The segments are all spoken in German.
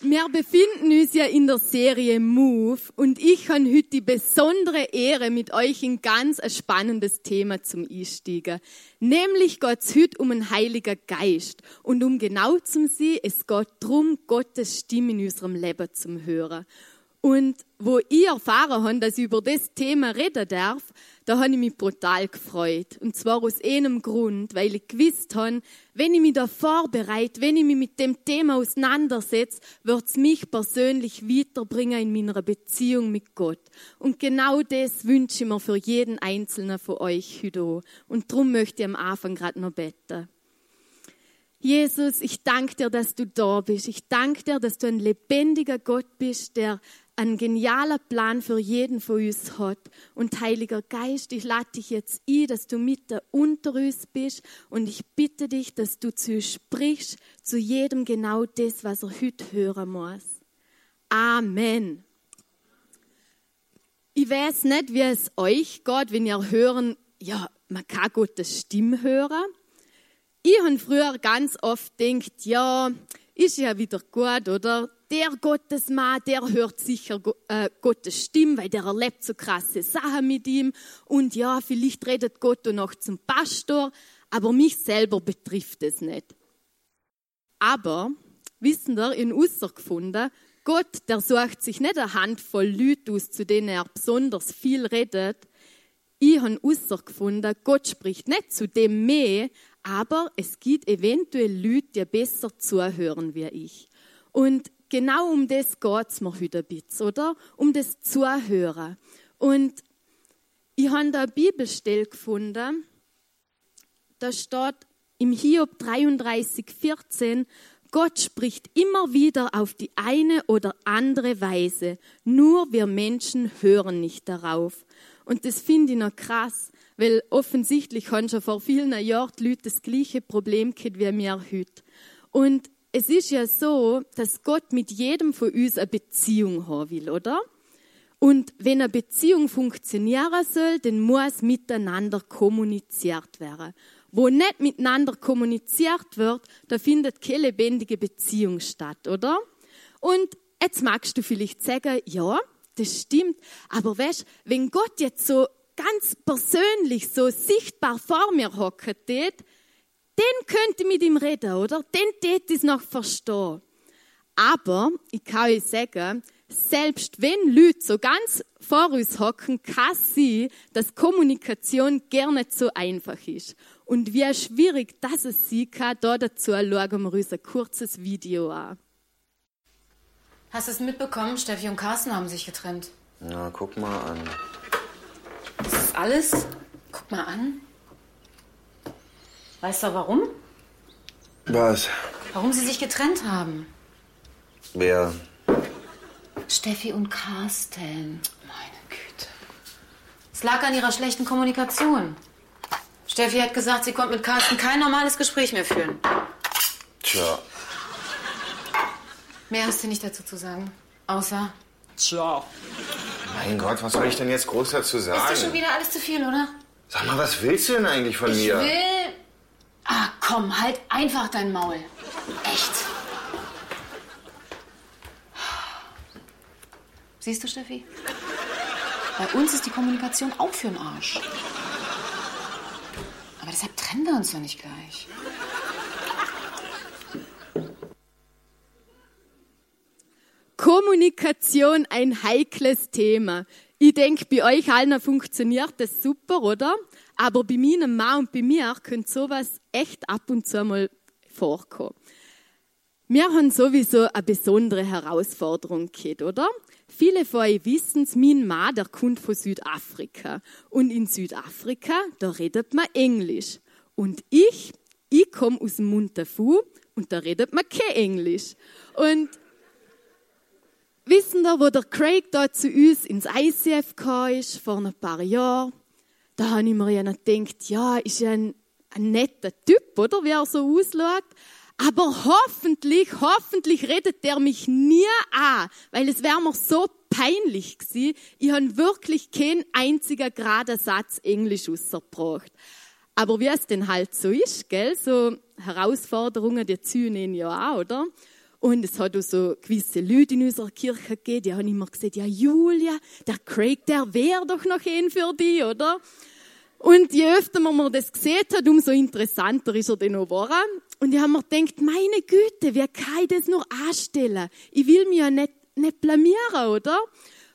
Wir befinden uns ja in der Serie Move und ich habe heute die besondere Ehre, mit euch in ganz ein spannendes Thema zum Einsteigen. Nämlich geht es heute um einen Heiligen Geist. Und um genau zu sein, es geht darum, Gottes Stimme in unserem Leben zu hören. Und wo ich erfahren habe, dass ich über das Thema reden darf, da habe ich mich brutal gefreut. Und zwar aus einem Grund, weil ich gewusst habe, wenn ich mich da vorbereite, wenn ich mich mit dem Thema auseinandersetze, wird es mich persönlich weiterbringen in meiner Beziehung mit Gott. Und genau das wünsche ich mir für jeden Einzelnen von euch heute. Und darum möchte ich am Anfang gerade noch beten. Jesus, ich danke dir, dass du da bist. Ich danke dir, dass du ein lebendiger Gott bist, der ein genialer Plan für jeden von uns hat. Und Heiliger Geist, ich lade dich jetzt ein, dass du mit der unter uns bist und ich bitte dich, dass du zu uns sprichst, zu jedem genau das, was er heute hören muss. Amen. Ich weiß nicht, wie es euch geht, wenn ihr hören, ja, man kann Gottes Stimme hören. Ich habe früher ganz oft gedacht, ja, ist ja wieder gut, oder? Der Gottesmann, der hört sicher äh, Gottes Stimme, weil der erlebt so krasse Sachen mit ihm. Und ja, vielleicht redet Gott noch zum Pastor, aber mich selber betrifft es nicht. Aber, wissen wir, in gefunden, Gott, der sucht sich nicht eine Handvoll Leute aus, zu denen er besonders viel redet. Ich habe gefunden, Gott spricht nicht zu dem mehr, aber es gibt eventuell Leute, die besser zuhören wie ich. Und genau um das geht es mir heute ein bisschen, oder? Um das Zuhören. Und ich habe da eine Bibelstelle gefunden, da steht im Hiob 33, 14, Gott spricht immer wieder auf die eine oder andere Weise, nur wir Menschen hören nicht darauf. Und das finde ich noch krass, weil offensichtlich haben schon vor vielen Jahren die Leute das gleiche Problem gehabt wie wir heute. Und es ist ja so, dass Gott mit jedem von uns eine Beziehung haben will, oder? Und wenn eine Beziehung funktionieren soll, dann muss miteinander kommuniziert werden. Wo nicht miteinander kommuniziert wird, da findet keine lebendige Beziehung statt, oder? Und jetzt magst du vielleicht sagen, ja, das stimmt, aber weißt, wenn Gott jetzt so ganz persönlich, so sichtbar vor mir hocken tät, den könnte mit ihm reden, oder? Den tät es noch verstehen. Aber ich kann euch sagen, selbst wenn Leute so ganz vor uns hocken, kann sie, dass Kommunikation gerne nicht so einfach ist. Und wie schwierig das es sie kann, da dazu schauen wir uns ein kurzes Video an. Hast du es mitbekommen? Steffi und Carsten haben sich getrennt. Na, guck mal an. Das ist alles? Guck mal an. Weißt du warum? Was? Warum sie sich getrennt haben? Wer? Steffi und Carsten. Meine Güte. Es lag an ihrer schlechten Kommunikation. Steffi hat gesagt, sie konnte mit Carsten kein normales Gespräch mehr führen. Tja. Mehr hast du nicht dazu zu sagen. Außer. Tja. Mein Gott, was soll ich denn jetzt groß dazu sagen? Ist dir schon wieder alles zu viel, oder? Sag mal, was willst du denn eigentlich von ich mir? will. Komm, halt einfach dein Maul. Echt. Siehst du, Steffi? Bei uns ist die Kommunikation auch für den Arsch. Aber deshalb trennen wir uns doch nicht gleich. Kommunikation ein heikles Thema. Ich denke, bei euch allen funktioniert das super, oder? Aber bei meinem Mann und bei mir könnte sowas echt ab und zu mal vorkommen. Wir haben sowieso eine besondere Herausforderung gehabt, oder? Viele von euch wissen es, mein Mann, der kommt von Südafrika. Und in Südafrika, da redet man Englisch. Und ich, ich komme aus dem Montafu und da redet man kein Englisch. Und wissen da, wo der Craig da zu uns ins ICF kam, vor ein paar Jahren, da habe ich mir ja noch gedacht, ja, ist ja ein, ein netter Typ, oder, wie er so ausschaut. Aber hoffentlich, hoffentlich redet der mich nie an, weil es wäre mir so peinlich gewesen. Ich habe wirklich keinen einzigen geraden Satz Englisch ausgebracht. Aber wie es denn halt so ist, gell, so Herausforderungen, die ziehen ihn ja auch, oder? Und es hat auch so gewisse Leute in unserer Kirche gegeben, die haben immer gesagt, ja Julia, der Craig, der wäre doch noch ein für dich, oder? Und je öfter man das gesehen hat, umso interessanter ist er dann auch geworden. Und ich habe mir gedacht, meine Güte, wie kann ich das nur anstellen? Ich will mich ja nicht, nicht blamieren, oder?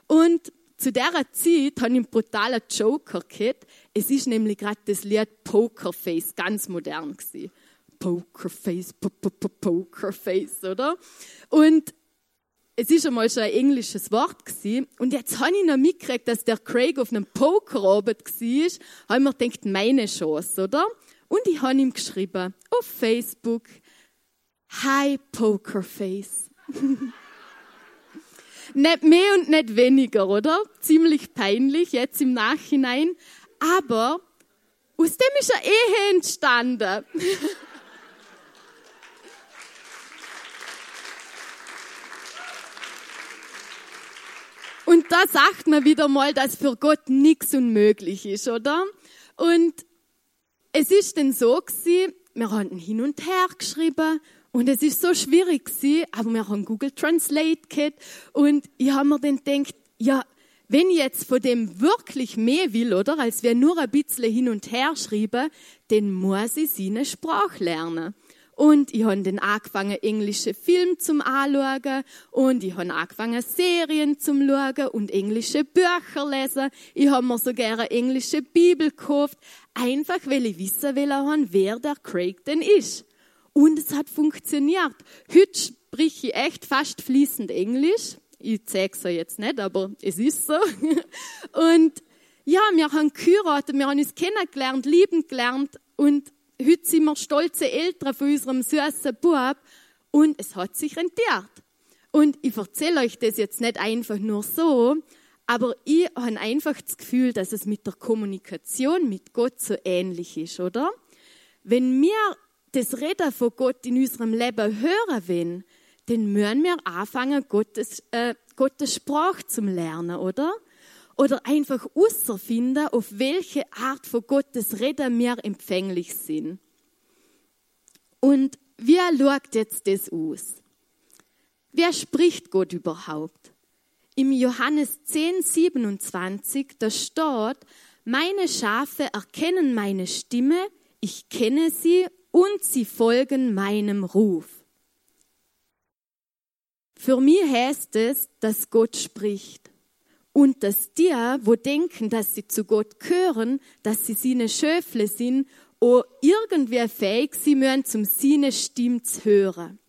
Und zu dieser Zeit habe ich einen brutalen Joker gehabt. Es ist nämlich gerade das Lied Pokerface ganz modern gewesen. Pokerface, Pokerface, oder? Und es ist einmal schon ein englisches Wort gewesen. Und jetzt habe ich noch mitgekriegt, dass der Craig auf einem Pokerabend war. Habe mir gedacht, meine Chance, oder? Und ich habe ihm geschrieben, auf Facebook, Hi Pokerface. nicht mehr und nicht weniger, oder? Ziemlich peinlich jetzt im Nachhinein. Aber aus dem ist eine Ehe entstanden. Und da sagt man wieder mal, dass für Gott nichts unmöglich ist, oder? Und es ist denn so gewesen, wir haben hin und her geschrieben und es ist so schwierig gewesen, aber wir haben Google Translate gehabt und ich habe mir dann gedacht, ja, wenn ich jetzt von dem wirklich mehr will, oder, als wir nur ein bisschen hin und her schreiben, dann muss ich seine Sprache lernen. Und ich habe dann angefangen, englische Filme zum Anschauen. Und ich habe angefangen, Serien zum Schauen und englische Bücher lesen. Ich habe mir sogar eine englische Bibel gekauft. Einfach, weil ich wissen will, wer der Craig denn ist. Und es hat funktioniert. Heute spreche ich echt fast fließend Englisch. Ich zeige es jetzt nicht, aber es ist so. Und ja, wir haben geheiratet, wir haben uns kennengelernt, lieben gelernt und heute sind wir stolze Eltern von unserem süßen Bub und es hat sich rentiert. Und ich erzähle euch das jetzt nicht einfach nur so, aber ich habe einfach das Gefühl, dass es mit der Kommunikation mit Gott so ähnlich ist, oder? Wenn wir das Reden von Gott in unserem Leben hören wollen, dann müssen wir anfangen, Gottes, äh, Gottes Sprache zu lernen, oder? Oder einfach herausfinden, auf welche Art von Gottes Reden wir empfänglich sind. Und wie schaut jetzt das aus? Wer spricht Gott überhaupt? Im Johannes 10, 27, da steht, meine Schafe erkennen meine Stimme, ich kenne sie und sie folgen meinem Ruf. Für mich heißt es, dass Gott spricht und dass die, wo denken, dass sie zu Gott gehören, dass sie seine Schöfle sind, auch irgendwie fähig sie müssen zum seine Stimme zu hören.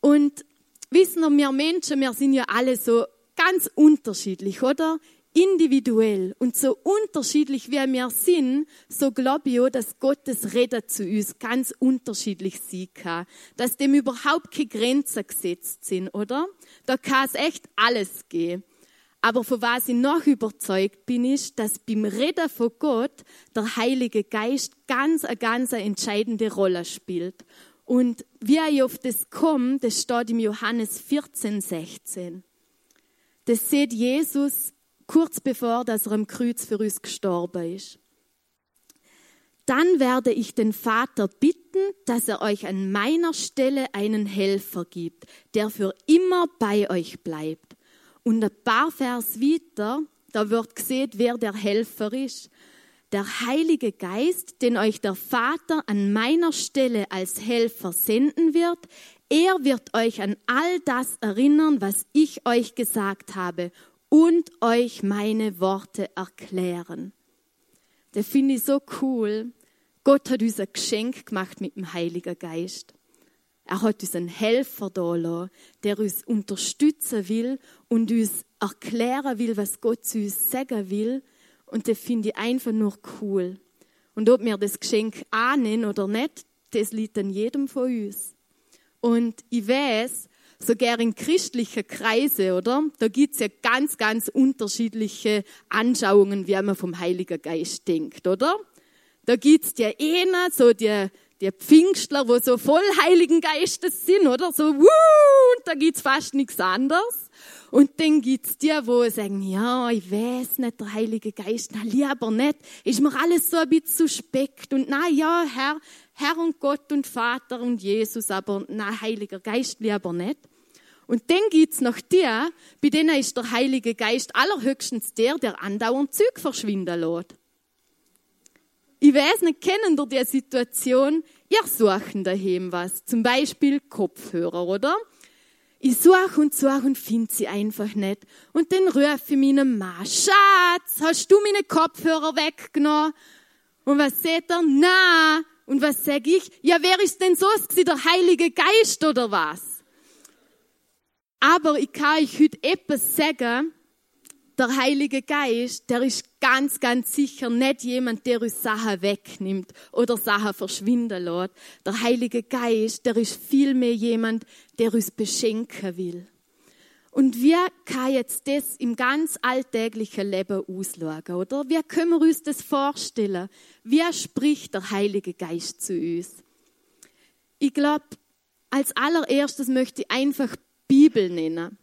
Und wissen wir, wir Menschen, wir sind ja alle so ganz unterschiedlich, oder? Individuell. Und so unterschiedlich wie wir sind, so glaube ich auch, dass Gottes Reden zu uns ganz unterschiedlich sein kann. Dass dem überhaupt keine Grenzen gesetzt sind, oder? Da kann es echt alles gehen. Aber von was ich noch überzeugt bin, ist, dass beim Reden von Gott der Heilige Geist ganz, eine ganz entscheidende Rolle spielt. Und wie ich auf das komme, das steht im Johannes 14, 16. Das sieht Jesus kurz bevor, dass er am Kreuz für uns gestorben ist. Dann werde ich den Vater bitten, dass er euch an meiner Stelle einen Helfer gibt, der für immer bei euch bleibt und ein paar Vers weiter, da wird gesehen, wer der Helfer ist. Der Heilige Geist, den euch der Vater an meiner Stelle als Helfer senden wird, er wird euch an all das erinnern, was ich euch gesagt habe und euch meine Worte erklären. Das finde ich so cool. Gott hat uns ein Geschenk gemacht mit dem Heiligen Geist. Er hat uns einen Helfer da lassen, der uns unterstützen will und uns erklären will, was Gott zu uns sagen will. Und das finde ich einfach nur cool. Und ob wir das Geschenk annehmen oder nicht, das liegt an jedem von uns. Und ich weiß, sogar in christlichen Kreisen, oder? Da gibt's ja ganz, ganz unterschiedliche Anschauungen, wie man vom Heiligen Geist denkt, oder? Da gibt's ja einer, so die die Pfingstler, wo so voll Heiligen Geistes sind, oder? So, wuh, und da gibt's fast nichts anderes. Und dann gibt's die, wo sagen, ja, ich weiß nicht, der Heilige Geist, na, lieber nicht, ist mir alles so ein bisschen suspekt. Und na ja, Herr, Herr und Gott und Vater und Jesus, aber na, Heiliger Geist lieber nicht. Und dann gibt's noch die, bei denen ist der Heilige Geist allerhöchstens der, der andauernd Züg verschwinden lässt. Ich weiß nicht, kennen ihr die Situation? Ihr suchen daheim was. Zum Beispiel Kopfhörer, oder? Ich suche und suche und finde sie einfach nicht. Und dann rufe ich meinem Mann, Schatz, hast du meine Kopfhörer weggenommen? Und was sagt er? Na. Und was sag ich? Ja, wer ist denn so? Der Heilige Geist oder was? Aber ich kann euch heute etwas sagen, der Heilige Geist, der ist ganz, ganz sicher nicht jemand, der uns Sachen wegnimmt oder Sachen verschwinden lässt. Der Heilige Geist, der ist vielmehr jemand, der uns beschenken will. Und wie kann jetzt das im ganz alltäglichen Leben auslegen, oder? Wie können wir uns das vorstellen? Wie spricht der Heilige Geist zu uns? Ich glaube, als allererstes möchte ich einfach Bibel nennen.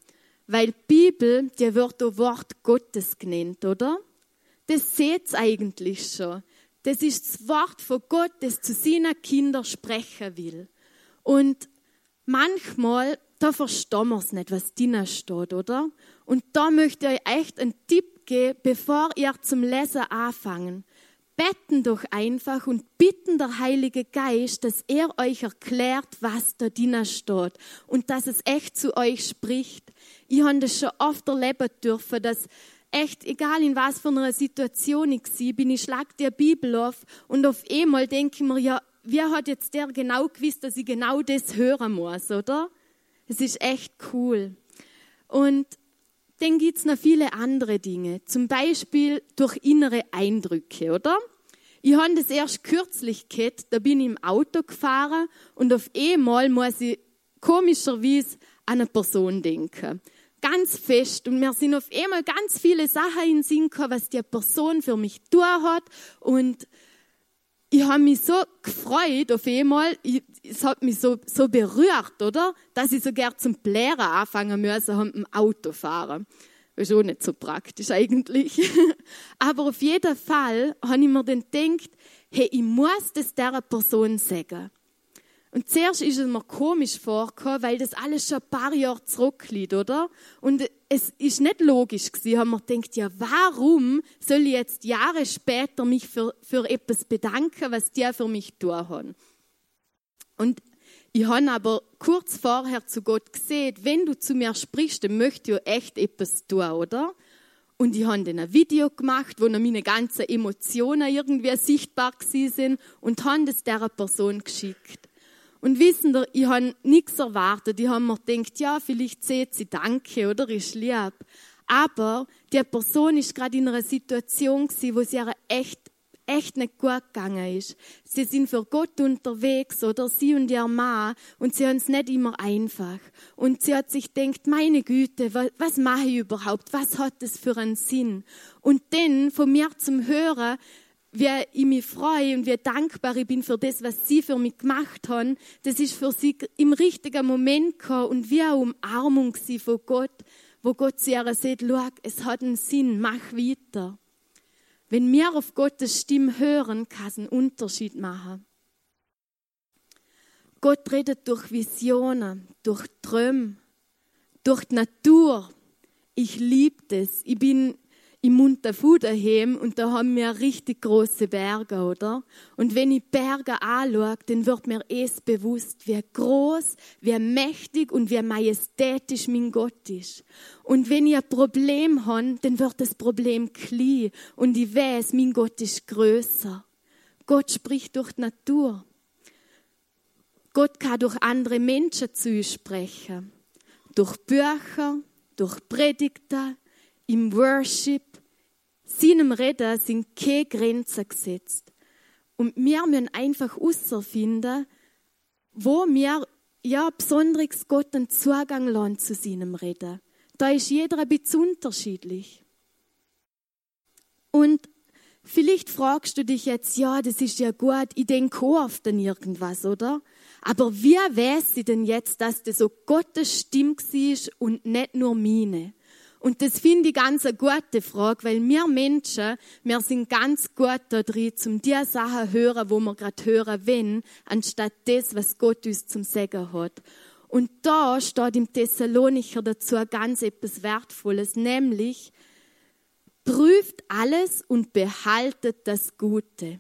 Weil Bibel, die wird auch Wort Gottes genannt, oder? Das seht's eigentlich schon. Das ist das Wort von Gott, das zu seinen Kindern sprechen will. Und manchmal, da verstehen wir es nicht, was drinnen steht, oder? Und da möchte ich euch echt einen Tipp geben, bevor ihr zum Lesen anfangen betten doch einfach und bitten der Heilige Geist, dass er euch erklärt, was da drinnen steht und dass es echt zu euch spricht. Ich habe das schon oft erleben dürfen, dass echt, egal in was für einer Situation ich sie bin, ich schlag die Bibel auf und auf einmal denke ich mir, ja, wer hat jetzt der genau gewusst, dass ich genau das hören muss, oder? Es ist echt cool. Und dann gibt's noch viele andere Dinge. Zum Beispiel durch innere Eindrücke, oder? Ich habe das erst kürzlich gehabt, da bin ich im Auto gefahren und auf einmal muss ich komischerweise an eine Person denken. Ganz fest. Und mir sind auf einmal ganz viele Sachen in den Sinn gekommen, was die Person für mich tun hat. Und ich habe mich so gefreut auf einmal, es hat mich so, so berührt, oder? Dass ich sogar zum Blären anfangen musste mit dem Autofahren. Ist auch nicht so praktisch eigentlich. Aber auf jeden Fall habe ich mir dann gedacht, hey, ich muss das dieser Person sagen. Und zuerst ist es mir komisch vorgekommen, weil das alles schon ein paar Jahre zurückliegt, oder? Und es ist nicht logisch gewesen. Ich habe mir gedacht, ja, warum soll ich jetzt Jahre später mich für, für etwas bedanken, was die für mich tun haben? Und ich habe aber kurz vorher zu Gott gesehen, wenn du zu mir sprichst, dann möchte ich echt etwas tun, oder? Und ich habe dann ein Video gemacht, wo noch meine ganzen Emotionen irgendwie sichtbar sind und habe das dieser Person geschickt. Und wissen Sie, ich habe nichts erwartet. Ich habe mir gedacht, ja, vielleicht sieht sie Danke oder ist lieb. Aber die Person ist gerade in einer Situation wo sie echt, echt nicht gut gegangen ist. Sie sind für Gott unterwegs oder sie und ihr Mann und sie haben es nicht immer einfach. Und sie hat sich gedacht, meine Güte, was, was mache ich überhaupt? Was hat das für einen Sinn? Und dann von mir zum Hören, wie ich mich freue und wie dankbar ich bin für das, was sie für mich gemacht haben, das ist für sie im richtigen Moment gekommen und wie eine Umarmung von Gott, wo Gott zu ihr sagt, schau, es hat einen Sinn, mach weiter. Wenn wir auf Gottes Stimme hören, kann es einen Unterschied machen. Gott redet durch Visionen, durch Träume, durch die Natur. Ich liebe das. Ich bin im Muntafu daheim und da haben wir richtig große Berge, oder? Und wenn ich Berge anschaue, dann wird mir es bewusst, wie groß, wie mächtig und wie majestätisch mein Gott ist. Und wenn ich ein Problem habe, dann wird das Problem klein und ich weiß, mein Gott ist größer. Gott spricht durch die Natur. Gott kann durch andere Menschen zu uns sprechen. Durch Bücher, durch Predigten, im Worship, seinem Reden sind keine Grenzen gesetzt. Und wir müssen einfach herausfinden, wo wir ja besonders Gott einen Zugang lassen zu seinem Reden. Da ist jeder ein bisschen unterschiedlich. Und vielleicht fragst du dich jetzt, ja, das ist ja gut, ich denke auch oft an irgendwas, oder? Aber wie weiß sie denn jetzt, dass das so Gottes Stimme ist und nicht nur meine? Und das finde ich ganz eine gute Frage, weil wir Menschen, wir sind ganz gut da drin, zum die Sachen hören, wo wir gerade hören wollen, anstatt das, was Gott uns zum Sagen hat. Und da steht im Thessalonicher dazu ganz etwas Wertvolles, nämlich, prüft alles und behaltet das Gute.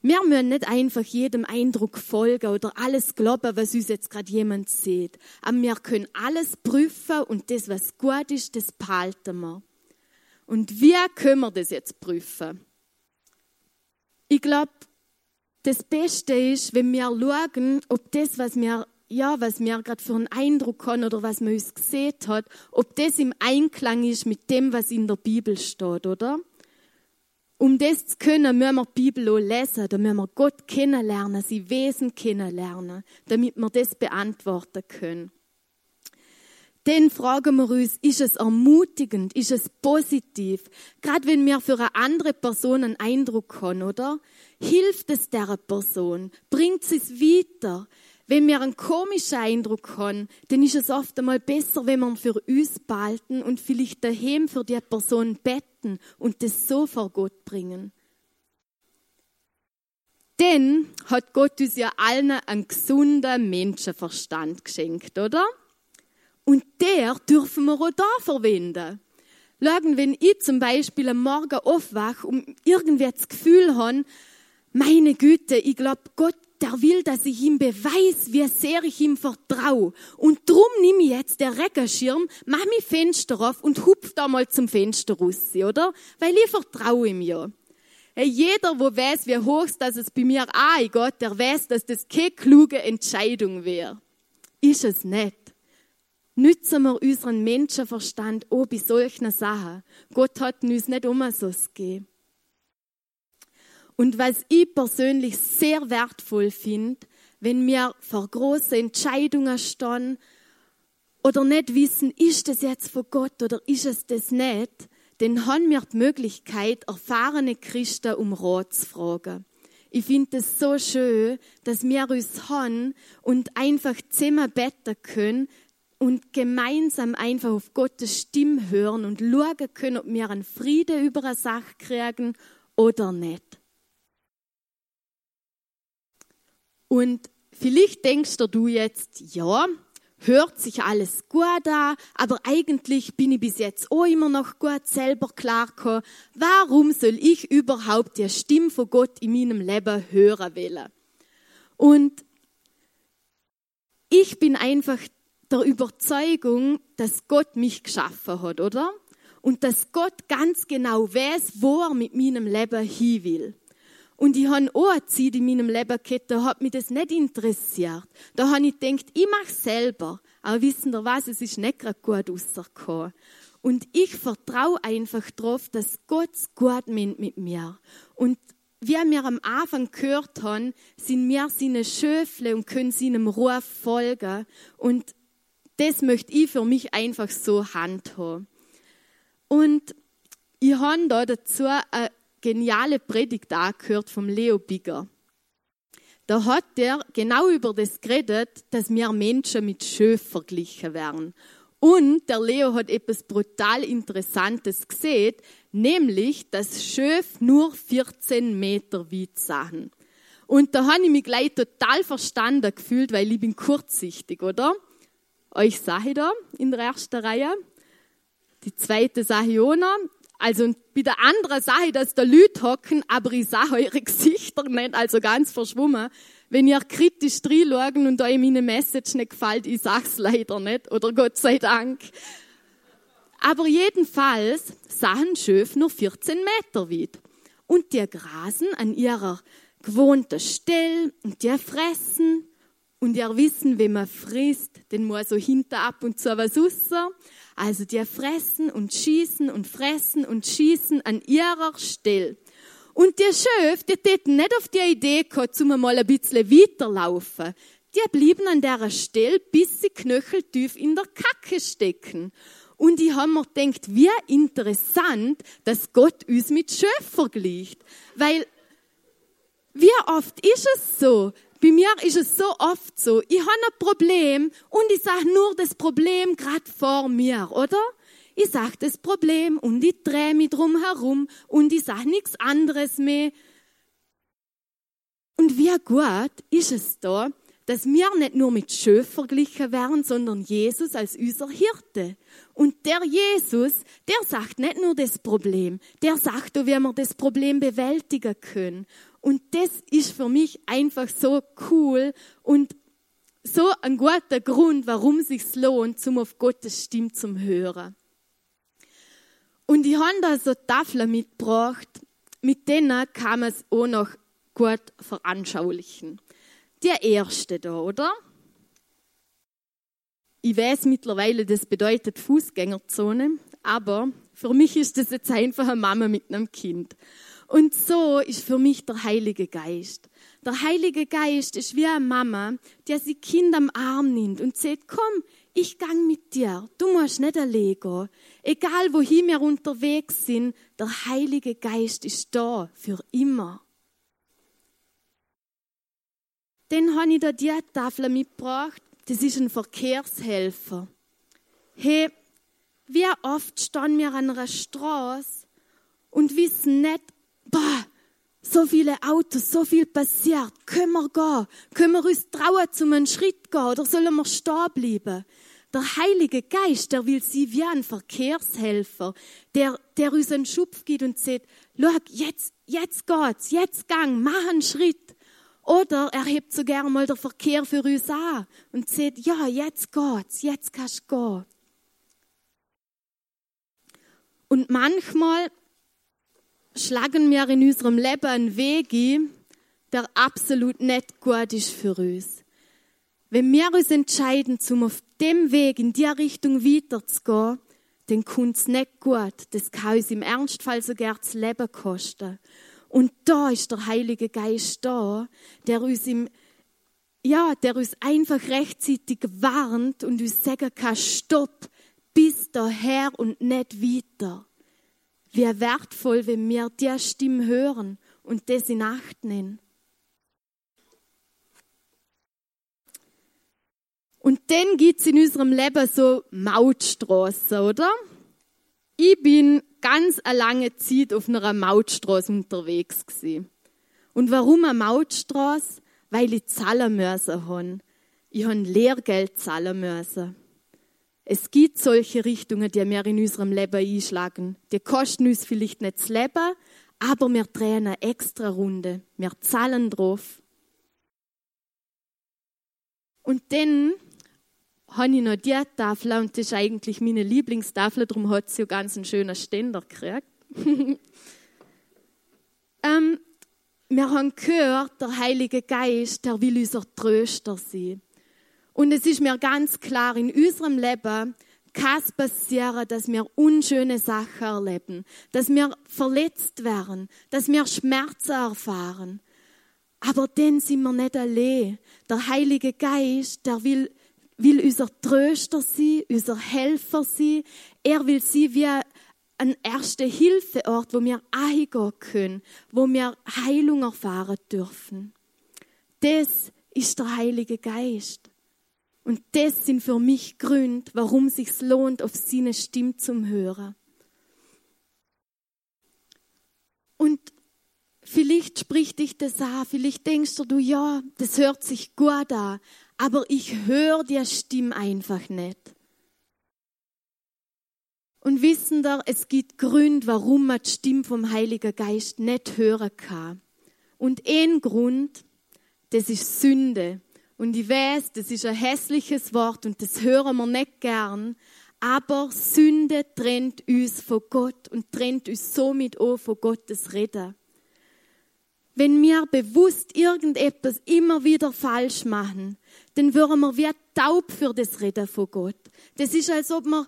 Wir müssen nicht einfach jedem Eindruck folgen oder alles glauben, was uns jetzt gerade jemand sieht. Aber wir können alles prüfen und das, was gut ist, das behalten wir. Und wie können wir das jetzt prüfen? Ich glaube, das Beste ist, wenn wir schauen, ob das, was wir, ja, was wir gerade für einen Eindruck haben oder was man uns gesehen hat, ob das im Einklang ist mit dem, was in der Bibel steht, oder? Um das zu können, müssen wir die Bibel auch lesen, da müssen wir Gott kennenlernen, sein Wesen kennenlernen, damit wir das beantworten können. Dann fragen wir uns, ist es ermutigend, ist es positiv? Gerade wenn wir für eine andere Person einen Eindruck haben, oder? Hilft es der Person? Bringt sie es weiter? Wenn wir einen komischen Eindruck haben, dann ist es oft einmal besser, wenn wir ihn für uns behalten und vielleicht daheim für die Person betten und das so vor Gott bringen. Denn hat Gott uns ja allen einen gesunden Menschenverstand geschenkt, oder? Und der dürfen wir auch da verwenden. Schauen, wenn ich zum Beispiel am Morgen aufwache und irgendwie das Gefühl habe, meine Güte, ich glaube, Gott der will, dass ich ihm beweise, wie sehr ich ihm vertraue. Und drum nehme ich jetzt den Regenschirm, mach mich Fenster auf und hupf da mal zum Fenster raus, oder? Weil ich vertraue ihm ja. Hey, jeder, wo weiß, wie hoch dass es bei mir angeht, der weiß, dass das keine kluge Entscheidung wäre. Ist es nicht. Nützen wir unseren Menschenverstand auch bei solchen Sachen. Gott hat uns nicht um so gegeben. Und was ich persönlich sehr wertvoll finde, wenn wir vor großen Entscheidungen stehen oder nicht wissen, ist das jetzt von Gott oder ist es das nicht, dann haben wir die Möglichkeit, erfahrene Christen um Rat zu fragen. Ich finde es so schön, dass wir uns haben und einfach zusammen beten können und gemeinsam einfach auf Gottes Stimme hören und schauen können, ob wir einen Frieden über eine Sache kriegen oder nicht. Und vielleicht denkst du jetzt, ja, hört sich alles gut an, aber eigentlich bin ich bis jetzt auch immer noch gut selber klargekommen. Warum soll ich überhaupt die Stimme von Gott in meinem Leben hören wollen? Und ich bin einfach der Überzeugung, dass Gott mich geschaffen hat, oder? Und dass Gott ganz genau weiß, wo er mit meinem Leben hin will. Und ich habe auch Zeit in meinem Leben gehabt, da hat mich das nicht interessiert. Da habe ich gedacht, ich mache selber. Aber wissen Sie was, es ist nicht gerade gut rausgekommen. Und ich vertraue einfach darauf, dass Gott es gut meint mit mir. Und wie wir am Anfang gehört haben, sind wir seine Schöfle und können seinem Ruf folgen. Und das möchte ich für mich einfach so handhaben. Und ich habe da dazu eine geniale Predigt angehört vom Leo Bigger. Da hat er genau über das geredet, dass wir Menschen mit Schöf verglichen werden. Und der Leo hat etwas brutal Interessantes gesehen, nämlich, dass Schöf nur 14 Meter weit sahen. Und da habe ich mich gleich total verstanden gefühlt, weil ich bin kurzsichtig, oder? Euch sah ich da in der ersten Reihe. Die zweite sah ich auch noch. Also bei der anderen Sache, dass da Leute hocken, aber ich sah eure Gesichter nicht, also ganz verschwommen. Wenn ihr kritisch reinschauen und euch meine Message nicht gefällt, ich sag's leider nicht, oder Gott sei Dank. Aber jedenfalls sahen Schöf nur 14 Meter weit. Und die grasen an ihrer gewohnten Stelle und die fressen. Und ihr wissen, wenn man frisst, dann muss so hinter ab und zu was raus. Also die fressen und schießen und fressen und schießen an ihrer Stelle. Und die Schöf, die täten nicht auf die Idee gehabt, zum mal ein bisschen weiterlaufen. Die blieben an der Stelle, bis sie knöcheltief in der Kacke stecken. Und ich habe mir gedacht, wie interessant, dass Gott uns mit Schöf vergleicht. Weil wie oft ist es so? Bei mir ist es so oft so, ich habe ein Problem und ich sage nur das Problem gerade vor mir, oder? Ich sage das Problem und ich drehe mich drum herum und ich sage nichts anderes mehr. Und wie gut ist es da, dass wir nicht nur mit Schöf verglichen werden, sondern Jesus als unser Hirte. Und der Jesus, der sagt nicht nur das Problem, der sagt wie wir das Problem bewältigen können. Und das ist für mich einfach so cool und so ein guter Grund, warum es sich lohnt, zum auf Gottes Stimme zu hören. Und ich habe da so Tafeln mitgebracht, mit denen kann man es auch noch gut veranschaulichen der erste da, oder? Ich weiß mittlerweile, das bedeutet Fußgängerzone, aber für mich ist das jetzt einfach eine Mama mit einem Kind. Und so ist für mich der Heilige Geist. Der Heilige Geist ist wie eine Mama, die sie Kind am Arm nimmt und sagt, komm, ich gang mit dir, du musst nicht gehen. Egal wohin wir unterwegs sind, der Heilige Geist ist da für immer. Dann habe ich da die Tafel mitgebracht. Das ist ein Verkehrshelfer. Hey, wie oft stehen wir an einer Straße und wissen nicht, boah, so viele Autos, so viel passiert. Können wir gehen? Können wir uns trauen, zum einen Schritt gehen oder sollen wir stehen bleiben? Der Heilige Geist, der will sie wie ein Verkehrshelfer, der, der uns einen Schupf gibt und sagt, schau, jetzt, jetzt geht's, jetzt gang, mach einen Schritt. Oder er hebt so gerne mal den Verkehr für uns an und sagt, ja, jetzt geht's, jetzt kannst du gehen. Und manchmal schlagen wir in unserem Leben einen Weg ein, der absolut nicht gut ist für uns. Wenn wir uns entscheiden, um auf dem Weg in die Richtung weiterzugehen, dann kommt es nicht gut. Das kann uns im Ernstfall sogar das Leben kosten. Und da ist der Heilige Geist da, der uns im, ja, der uns einfach rechtzeitig warnt und uns sagen kann, stopp, bis daher und nicht weiter. Wie wertvoll, wenn wir die Stimme hören und das in Acht nehmen. Und dann gibt es in unserem Leben so Mautstraßen, oder? Ich bin ganz eine lange Zeit auf einer Mautstraße unterwegs gewesen. Und warum eine Mautstraße? Weil ich zahlen müssen habe. Ich habe Lehrgeld zahlen müssen. Es gibt solche Richtungen, die wir in unserem Leben einschlagen. Die kosten uns vielleicht nicht das Leben, aber wir drehen eine extra Runde. Wir zahlen drauf. Und dann habe ich noch die Tafel und das ist eigentlich meine Lieblingstafel, darum hat sie ja ganz einen schönen Ständer gekriegt. ähm, wir haben gehört, der Heilige Geist, der will unser Tröster sein. Und es ist mir ganz klar, in unserem Leben kann es passieren, dass wir unschöne Sachen erleben, dass wir verletzt werden, dass wir Schmerzen erfahren. Aber dann sind wir nicht allein. Der Heilige Geist, der will will unser Tröster sein, unser Helfer sein. Er will sein wie ein erster Hilfeort, wo wir eingehen können, wo wir Heilung erfahren dürfen. Das ist der Heilige Geist. Und das sind für mich Gründe, warum es sich lohnt, auf seine Stimme zu hören. Und vielleicht spricht dich das an, vielleicht denkst du, ja, das hört sich gut an, aber ich höre die Stimme einfach nicht. Und wissen da, es gibt Gründe, warum man die Stimme vom Heiligen Geist nicht hören kann. Und ein Grund, das ist Sünde. Und ich weiß, das ist ein hässliches Wort und das hören wir nicht gern. Aber Sünde trennt uns von Gott und trennt uns somit auch von Gottes Reden wenn wir bewusst irgendetwas immer wieder falsch machen, dann würden wir wie taub für das Reden von Gott. Das ist, als ob wir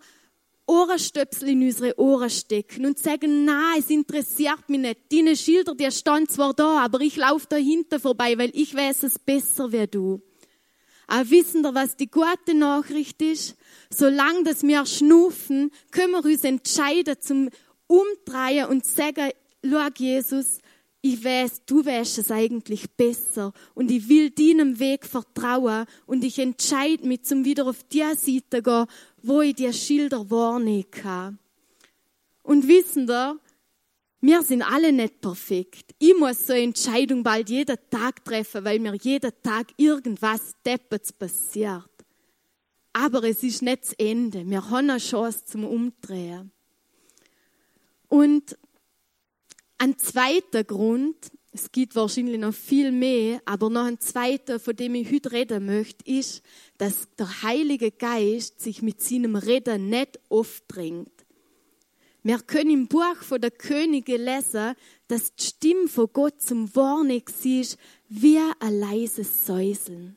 Ohrenstöpsel in unsere Ohren stecken und sagen, na, es interessiert mich nicht. Deine Schilder, die stehen zwar da, aber ich laufe dahinter vorbei, weil ich weiß es besser wie du. Aber wissen wir, was die gute Nachricht ist? Solange dass wir schnufen, können wir uns entscheiden zum Umdrehen und sagen, schau Jesus, ich weiß, du weißt es eigentlich besser und ich will deinem Weg vertrauen und ich entscheide mich zum wieder auf die Seite gehen, wo ich die Schilder wahrnehmen kann. Und wissen da, wir sind alle nicht perfekt. Ich muss so eine Entscheidung bald jeden Tag treffen, weil mir jeden Tag irgendwas deppert passiert. Aber es ist nicht das Ende. Wir haben eine Chance zum Umdrehen. Und ein zweiter Grund, es gibt wahrscheinlich noch viel mehr, aber noch ein zweiter, von dem ich heute reden möchte, ist, dass der Heilige Geist sich mit seinem Reden nicht aufdrängt. Wir können im Buch von der Könige lesen, dass die Stimme von Gott zum Warnen ist, wie ein leises Säuseln.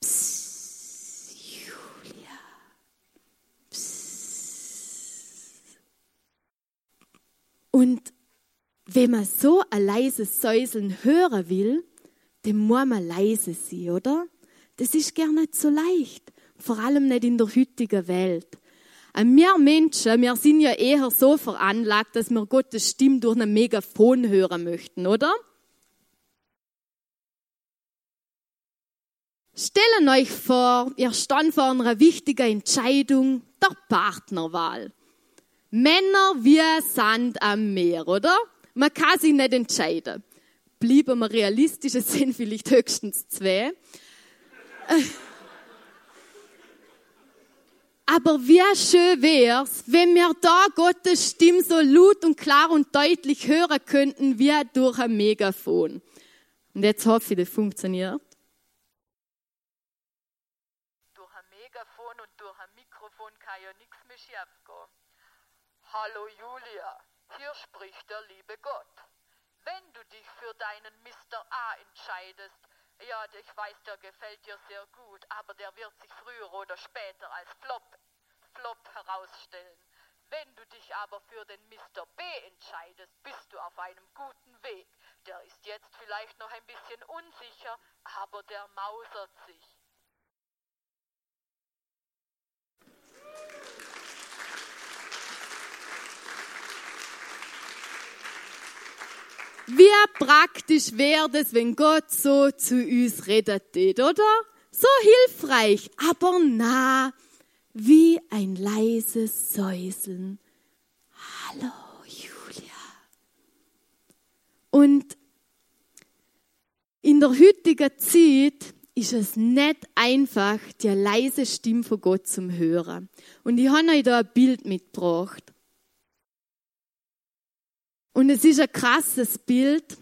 Psst, Julia. Psst. Und wenn man so ein leises Säuseln hören will, dann muss man leise sein, oder? Das ist gar nicht so leicht. Vor allem nicht in der heutigen Welt. Wir Menschen, wir sind ja eher so veranlagt, dass wir Gottes Stimme durch ein Megafon hören möchten, oder? Stellen euch vor, ihr stand vor einer wichtigen Entscheidung, der Partnerwahl. Männer wie Sand am Meer, oder? Man kann sich nicht entscheiden. Bleiben wir realistisch, es sind vielleicht höchstens zwei. Aber wie schön wär's, wenn wir da Gottes Stimme so laut und klar und deutlich hören könnten, wie durch ein Megafon. Und jetzt hoffe ich, das funktioniert. Durch ein Megafon und durch ein Mikrofon kann ja nichts mehr schief gehen. Hallo Julia, hier spricht der liebe Gott. Wenn du dich für deinen Mr. A entscheidest, ja, ich weiß, der gefällt dir sehr gut, aber der wird sich früher oder später als Flop, Flop herausstellen. Wenn du dich aber für den Mr. B entscheidest, bist du auf einem guten Weg. Der ist jetzt vielleicht noch ein bisschen unsicher, aber der mausert sich. Wie praktisch wäre es, wenn Gott so zu uns redet, oder? So hilfreich, aber nah, wie ein leises Säuseln. Hallo, Julia. Und in der heutigen Zeit ist es nicht einfach, die leise Stimme von Gott zum Hören. Und ich habe euch da ein Bild mitgebracht. Und es ist ein krasses Bild,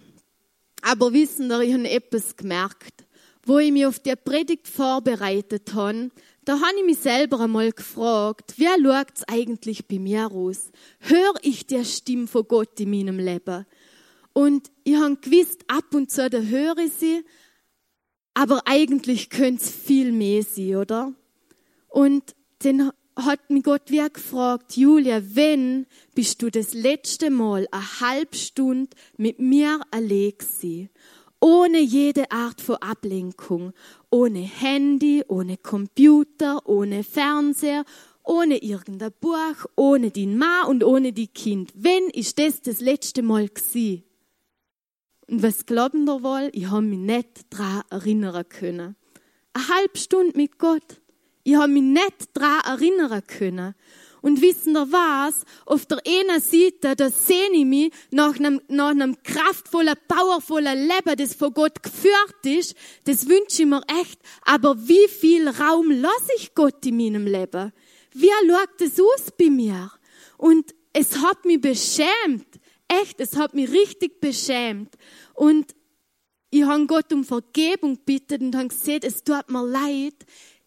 aber wissen Sie, ich habe etwas gemerkt. Wo ich mich auf die Predigt vorbereitet habe, da habe ich mich selber einmal gefragt, wer schaut es eigentlich bei mir aus? Hör ich die Stimme von Gott in meinem Leben? Und ich habe gewusst, ab und zu, da höre ich sie, aber eigentlich könnte es viel mehr sein, oder? Und dann hat mich Gott wie gefragt, Julia, wenn bist du das letzte Mal eine halbe Stunde mit mir allein gewesen? Ohne jede Art von Ablenkung. Ohne Handy, ohne Computer, ohne Fernseher, ohne irgendein Buch, ohne den Mann und ohne die Kind. Wenn ist das das letzte Mal gewesen? Und was glauben ihr wohl? Ich habe mich nicht daran erinnern können. Eine halbe Stunde mit Gott. Ich habe mich nicht daran erinnern können. Und wissen ihr was? Auf der einen Seite, da sehe ich mich nach einem, nach einem kraftvollen, powervollen Leben, das von Gott geführt ist. Das wünsche ich mir echt. Aber wie viel Raum lasse ich Gott in meinem Leben? Wie schaut es aus bei mir? Und es hat mich beschämt. Echt, es hat mich richtig beschämt. Und ich habe Gott um Vergebung bittet und habe gesagt, es tut mir leid.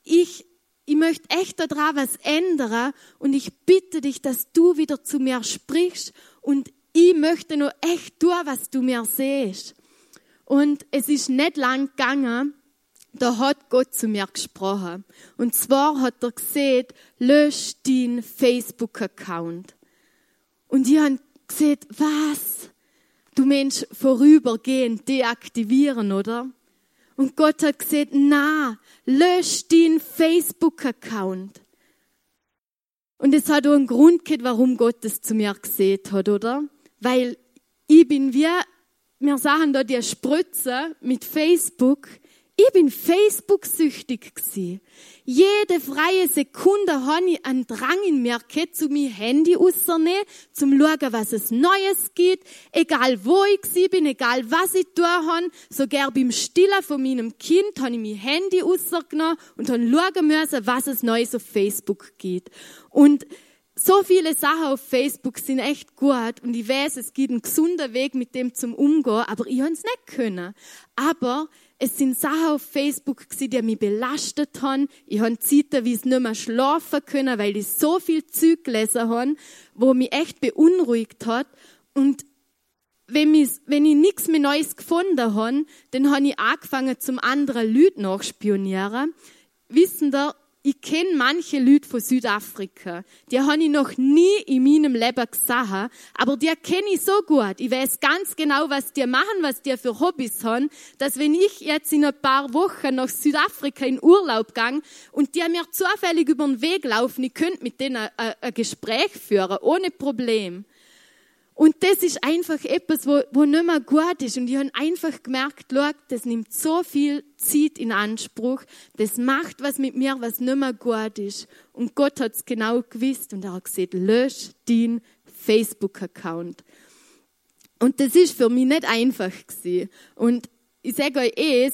Ich ich möchte echt daran was ändern und ich bitte dich, dass du wieder zu mir sprichst und ich möchte nur echt tun, was du mir siehst. Und es ist nicht lang gegangen, da hat Gott zu mir gesprochen. Und zwar hat er gesagt, lösch deinen Facebook-Account. Und ich habe gesagt, was? Du Mensch, vorübergehend deaktivieren, oder? Und Gott hat gesagt, na, lösch den Facebook-Account. Und es hat auch einen Grund gehabt, warum Gott das zu mir gesehen hat, oder? Weil ich bin wie wir sagen da die Spritze mit Facebook. Ich bin Facebook-süchtig gsi. Jede freie Sekunde habe ich einen Drang in mir gehabt, zu mir Handy rauszunehmen, zum schauen, was es Neues gibt, egal wo ich gsi bin, egal was ich tun habe, sogar beim Stillen von meinem Kind habe ich mein Handy rausgenommen und habe schauen müssen, was es Neues auf Facebook gibt. Und so viele Sachen auf Facebook sind echt gut und ich weiß, es gibt einen gesunden Weg, mit dem zum Umgehen, aber ich habe es nicht können. Aber es sind Sachen auf Facebook gewesen, die mich belastet haben. Ich habe ich nicht mehr schlafen können, weil ich so viel Zeug gelesen habe, wo mich echt beunruhigt hat. Und wenn ich, wenn ich nichts mehr Neues gefunden habe, dann habe ich angefangen, zum anderen Leuten nachspionieren. Wissen da, ich kenne manche Leute von Südafrika. Die habe ich noch nie in meinem Leben gesehen, aber die kenne ich so gut. Ich weiß ganz genau, was die machen, was die für Hobbys haben, dass wenn ich jetzt in ein paar Wochen nach Südafrika in Urlaub gehe und die mir zufällig über den Weg laufen, ich könnte mit denen ein, ein Gespräch führen, ohne Problem. Und das ist einfach etwas, wo, wo nicht mehr gut ist. Und ich habe einfach gemerkt, schau, das nimmt so viel Zeit in Anspruch. Das macht was mit mir, was nicht mehr gut ist. Und Gott hat es genau gewusst und er hat gesagt, lösch deinen Facebook-Account. Und das ist für mich nicht einfach gewesen. Und ich sage euch eh,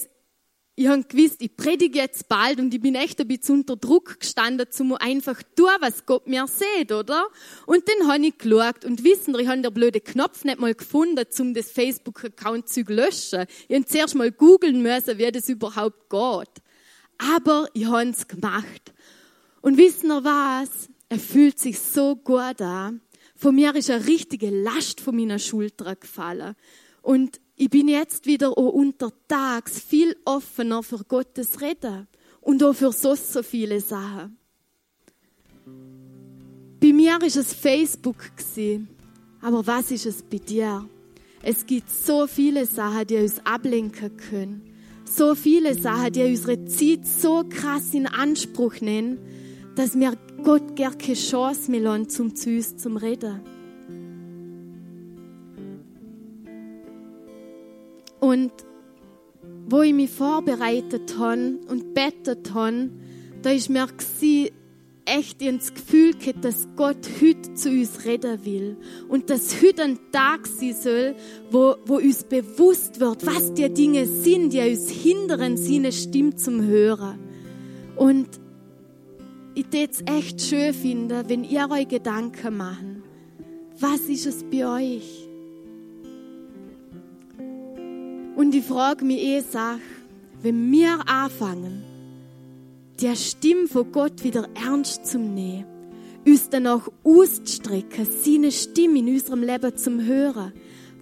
ich habe gewusst, ich predige jetzt bald und ich bin echt ein bisschen unter Druck gestanden, zum einfach tun, was Gott mir sieht, oder? Und dann habe ich geschaut und wissen, ich habe den blöden Knopf nicht mal gefunden, um das Facebook-Account zu löschen. Ich habe zuerst mal googeln müssen, wie das überhaupt geht. Aber ich habe es gemacht. Und wissen ihr was? Er fühlt sich so gut an. Von mir ist eine richtige Last von meiner Schulter gefallen. Und ich bin jetzt wieder auch untertags viel offener für Gottes Reden und auch für so, so viele Sachen. Bei mir ist es Facebook. Aber was ist es bei dir? Es gibt so viele Sachen, die uns ablenken können. So viele Sachen, die unsere Zeit so krass in Anspruch nehmen, dass wir Gott gar keine Chance mehr lassen, zum zu uns zum Reden. Und wo ich mich vorbereitet habe und bettet habe, da ist mir echt ins Gefühl gehabt, dass Gott heute zu uns reden will. Und dass heute ein Tag sein soll, wo, wo uns bewusst wird, was die Dinge sind, die uns hindern, seine Stimme zum Hören. Und ich würde es echt schön finden, wenn ihr euch Gedanken macht. Was ist es bei euch? Und ich frage mich eh, sag, wenn wir anfangen, die Stimme von Gott wieder ernst zu nehmen, uns dann auch auszustrecken, seine Stimme in unserem Leben zum Hören,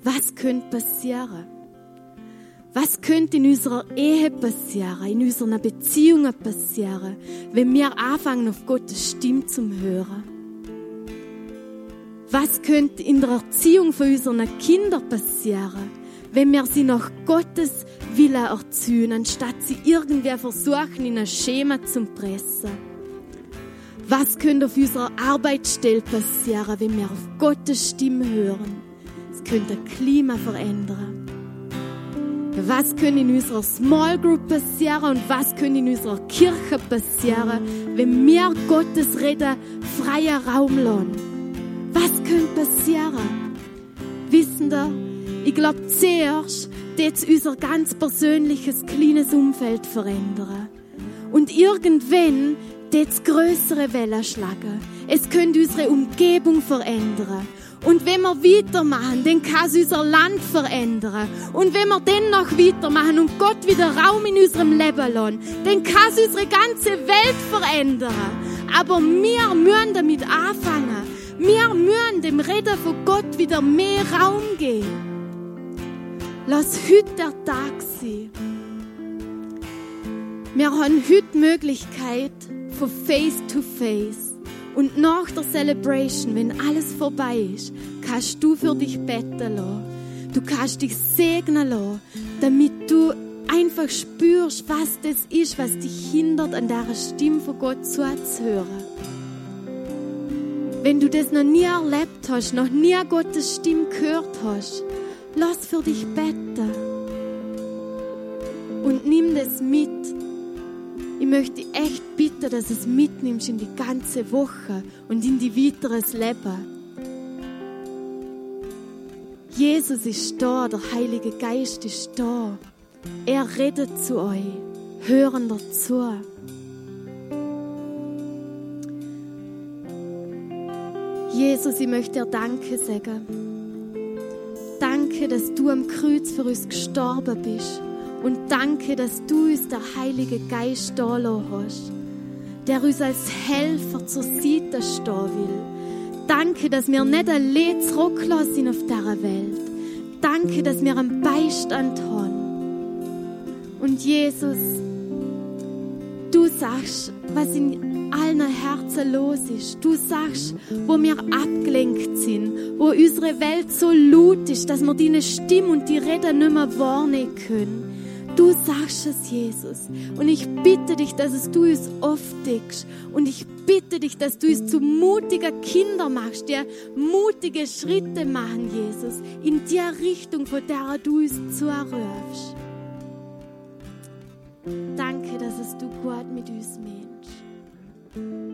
was könnte passieren? Was könnte in unserer Ehe passieren, in unseren Beziehungen passieren, wenn wir anfangen, auf Gottes Stimme zum Hören? Was könnte in der Erziehung von unseren Kindern passieren, wenn wir sie nach Gottes Wille erziehen, anstatt sie irgendwie versuchen, in ein Schema zu pressen. Was könnte auf unserer Arbeitsstelle passieren, wenn wir auf Gottes Stimme hören? Es könnte das Klima verändern. Was könnte in unserer Small Group passieren und was könnte in unserer Kirche passieren, wenn wir Gottes Reden freier Raum lassen? Was könnte passieren? Wissen Sie, ich glaube, zuerst wird unser ganz persönliches kleines Umfeld verändern. Und irgendwann es größere Wellen schlagen. Es könnte unsere Umgebung verändern. Und wenn wir weitermachen, dann kann es unser Land verändern. Und wenn wir dann noch weitermachen und Gott wieder Raum in unserem Leben lassen, dann kann es unsere ganze Welt verändern. Aber wir müssen damit anfangen. Wir müssen dem Reden von Gott wieder mehr Raum geben. Lass heute der Tag sein. Wir haben heute die Möglichkeit von Face to Face. Und nach der Celebration, wenn alles vorbei ist, kannst du für dich beten lassen. Du kannst dich segnen lassen, damit du einfach spürst, was das ist, was dich hindert, an der Stimme von Gott zuzuhören. Wenn du das noch nie erlebt hast, noch nie Gottes Stimme gehört hast, lass für dich beten. Und nimm das mit. Ich möchte echt bitten, dass du es mitnimmst in die ganze Woche und in die weiteres Leben. Jesus ist da, der Heilige Geist ist da. Er redet zu euch. Hören dazu. Jesus, ich möchte dir Danke sagen. Danke, dass du am Kreuz für uns gestorben bist. Und danke, dass du uns der Heilige Geist da hast, der uns als Helfer zur Seite stehen will. Danke, dass wir nicht allein zurückgelassen sind auf dieser Welt. Danke, dass wir einen Beistand haben. Und Jesus, du sagst, was in allen Herzen los ist. Du sagst, wo wir abgelenkt sind, wo unsere Welt so laut ist, dass wir deine Stimme und die Rede nicht mehr wahrnehmen können. Du sagst es, Jesus. Und ich bitte dich, dass es du uns aufdeckst. Und ich bitte dich, dass du es zu mutiger Kinder machst, die mutige Schritte machen, Jesus, in der Richtung, von der du uns zurufst. Danke, dass es du Gott mit uns meinst. thank you